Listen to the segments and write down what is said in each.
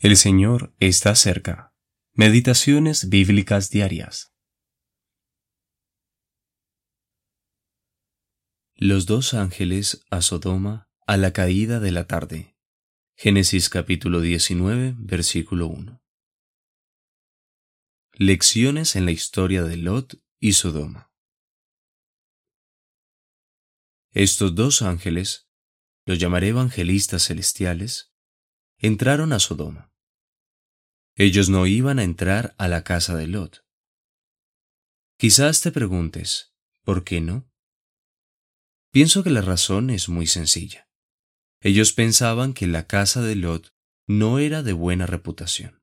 El Señor está cerca. Meditaciones bíblicas diarias. Los dos ángeles a Sodoma a la caída de la tarde. Génesis capítulo 19, versículo 1. Lecciones en la historia de Lot y Sodoma. Estos dos ángeles, los llamaré evangelistas celestiales, entraron a Sodoma. Ellos no iban a entrar a la casa de Lot. Quizás te preguntes, ¿por qué no? Pienso que la razón es muy sencilla. Ellos pensaban que la casa de Lot no era de buena reputación.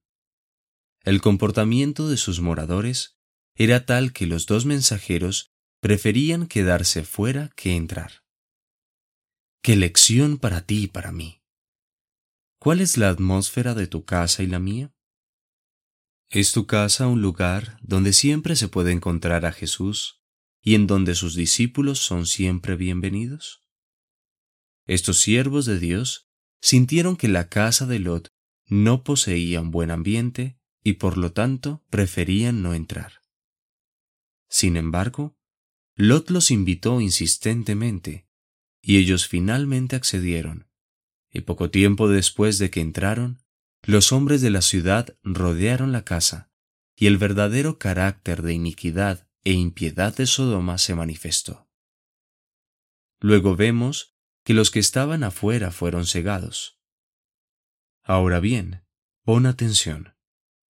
El comportamiento de sus moradores era tal que los dos mensajeros preferían quedarse fuera que entrar. ¡Qué lección para ti y para mí! ¿Cuál es la atmósfera de tu casa y la mía? ¿Es tu casa un lugar donde siempre se puede encontrar a Jesús y en donde sus discípulos son siempre bienvenidos? Estos siervos de Dios sintieron que la casa de Lot no poseía un buen ambiente y por lo tanto preferían no entrar. Sin embargo, Lot los invitó insistentemente y ellos finalmente accedieron y poco tiempo después de que entraron, los hombres de la ciudad rodearon la casa, y el verdadero carácter de iniquidad e impiedad de Sodoma se manifestó. Luego vemos que los que estaban afuera fueron cegados. Ahora bien, pon atención.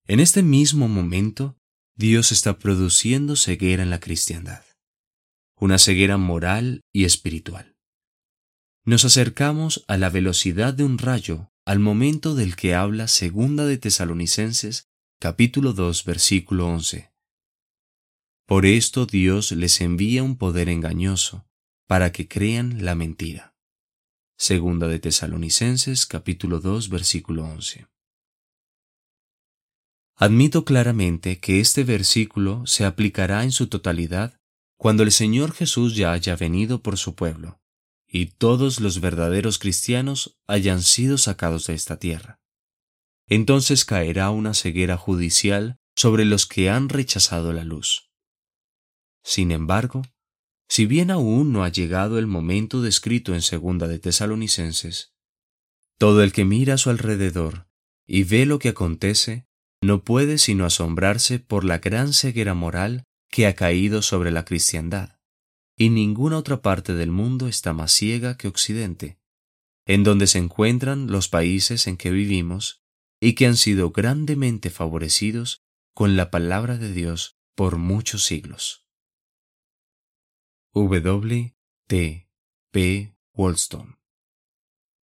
En este mismo momento, Dios está produciendo ceguera en la cristiandad, una ceguera moral y espiritual. Nos acercamos a la velocidad de un rayo al momento del que habla Segunda de Tesalonicenses capítulo 2 versículo 11. Por esto Dios les envía un poder engañoso para que crean la mentira. Segunda de Tesalonicenses capítulo 2 versículo 11. Admito claramente que este versículo se aplicará en su totalidad cuando el Señor Jesús ya haya venido por su pueblo y todos los verdaderos cristianos hayan sido sacados de esta tierra. Entonces caerá una ceguera judicial sobre los que han rechazado la luz. Sin embargo, si bien aún no ha llegado el momento descrito en segunda de Tesalonicenses, todo el que mira a su alrededor y ve lo que acontece no puede sino asombrarse por la gran ceguera moral que ha caído sobre la cristiandad y ninguna otra parte del mundo está más ciega que Occidente, en donde se encuentran los países en que vivimos y que han sido grandemente favorecidos con la palabra de Dios por muchos siglos. W. T. P. Wollstone